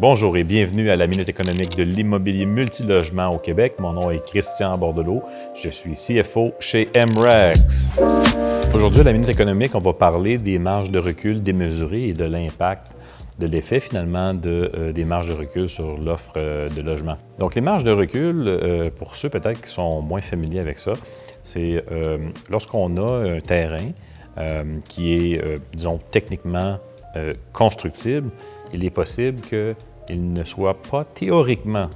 Bonjour et bienvenue à la Minute économique de l'immobilier multilogement au Québec. Mon nom est Christian Bordelot. Je suis CFO chez MREX. Aujourd'hui, à la Minute économique, on va parler des marges de recul démesurées et de l'impact de l'effet finalement euh, des marges de recul sur l'offre euh, de logement. Donc les marges de recul, euh, pour ceux peut-être qui sont moins familiers avec ça, c'est lorsqu'on a un terrain qui est, disons, techniquement constructible, il est possible que il ne soit pas théoriquement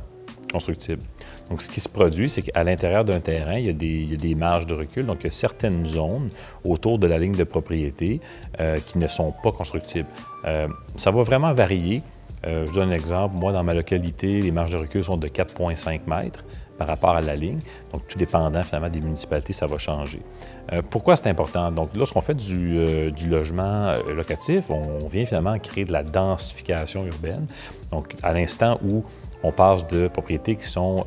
constructible. Donc, ce qui se produit, c'est qu'à l'intérieur d'un terrain, il y, a des, marges de recul. Donc, il y a certaines zones autour de la ligne de propriété euh, qui ne sont pas constructibles. Euh, ça va vraiment varier. Euh, je donne un exemple. Moi, dans ma localité, les marges de recul sont de 4,5 mètres par rapport à la ligne. Donc, tout dépendant finalement des municipalités, ça va changer. Euh, pourquoi c'est important? Donc, lorsqu'on fait du, euh, logement euh, locatif, on, vient finalement créer de la densification urbaine. Donc, à l'instant où on passe de propriétés qui sont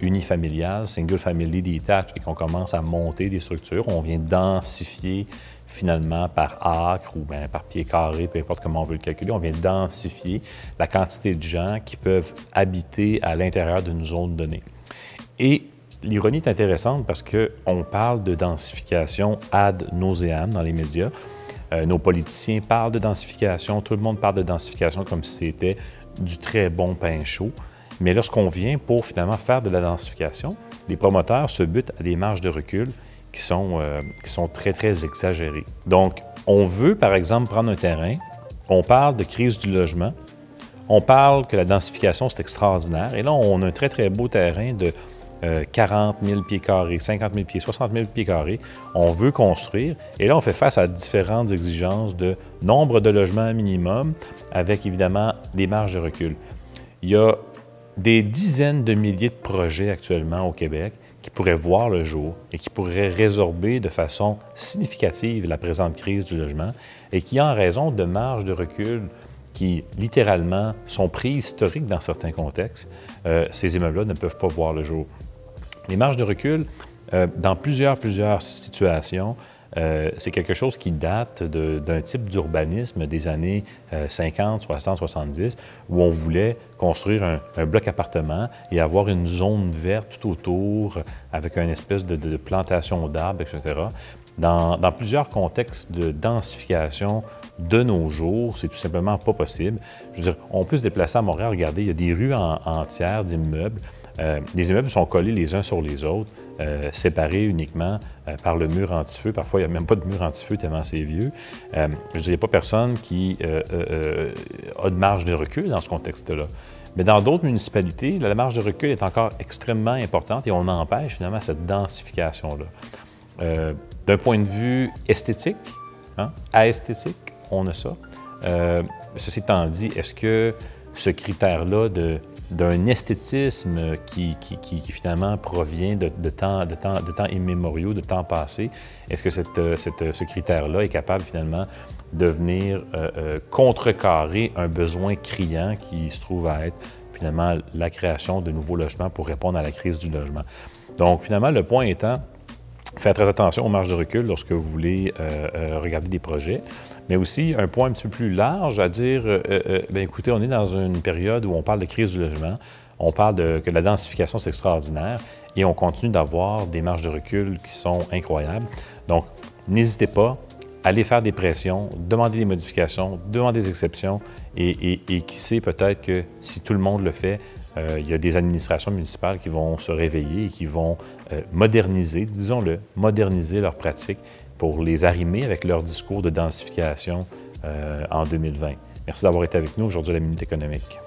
unifamiliales, single family detached, et qu'on commence à monter des structures, on vient densifier finalement par acre ou bien par pied carré, peu importe comment on veut le calculer, on vient densifier la quantité de gens qui peuvent habiter à l'intérieur d'une zone donnée. Et l'ironie est intéressante parce qu'on parle de densification ad nauseam dans les médias. Euh, nos politiciens parlent de densification, tout le monde parle de densification comme si c'était du très bon pain chaud. Mais lorsqu'on vient pour finalement faire de la densification, les promoteurs se butent à des marges de recul qui sont, euh, qui sont très, très exagérées. Donc, on veut, par exemple, prendre un terrain, on parle de crise du logement, on parle que la densification, c'est extraordinaire, et là, on a un très, très beau terrain de 40 euh, 000 pieds carrés, 50 000 pieds, 60 000 pieds carrés. On veut construire. Et là, on fait face à différentes exigences de nombre de logements minimum avec évidemment des marges de recul. Il y a des dizaines de milliers de projets actuellement au Québec qui pourraient voir le jour et qui pourraient résorber de façon significative la présente crise du logement et qui, en raison de marges de recul qui littéralement sont préhistoriques dans certains contextes, euh, ces immeubles-là ne peuvent pas voir le jour. Les marges de recul, euh, dans plusieurs, plusieurs situations, euh, c'est quelque chose qui date d'un type d'urbanisme des années 50, 60, 70, où on voulait construire un, bloc appartement et avoir une zone verte tout autour avec une espèce de, plantation d'arbres, etc. Dans, plusieurs contextes de densification de nos jours, c'est tout simplement pas possible. Je veux dire, on peut se déplacer à Montréal, regardez, il y a des rues entières d'immeubles euh, les immeubles sont collés les uns sur les autres, euh, séparés uniquement euh, par le mur anti-feu. Parfois, il n'y a même pas de mur anti-feu tellement c'est vieux. je ne dirais pas personne qui a de marge de recul dans ce contexte-là. Mais dans d'autres municipalités, la marge de recul est encore extrêmement importante et on empêche finalement cette densification-là. D'un point de vue esthétique, hein, esthétique, on a ça. ceci étant dit, est-ce que ce critère-là d'un esthétisme qui, finalement provient de temps immémoriaux, de temps passé. Est-ce que ce critère-là est capable finalement de venir euh, euh, contrecarrer un besoin criant qui se trouve à être finalement la création de nouveaux logements pour répondre à la crise du logement? Donc finalement, le point étant, Faites très attention aux marges de recul lorsque vous voulez euh, euh, regarder des projets. Mais aussi, un point un petit peu plus large à dire, euh, bien, écoutez, on est dans une période où on parle de crise du logement, on parle de que la densification, c'est extraordinaire, et on continue d'avoir des marges de recul qui sont incroyables. Donc, n'hésitez pas, allez faire des pressions, demandez des modifications, demandez des exceptions, et qui sait, peut-être que si tout le monde le fait, euh, il y a des administrations municipales qui vont se réveiller et qui vont euh, moderniser, disons-le, moderniser leurs pratiques pour les arrimer avec leur discours de densification euh, en 2020. Merci d'avoir été avec nous aujourd'hui à la Minute économique.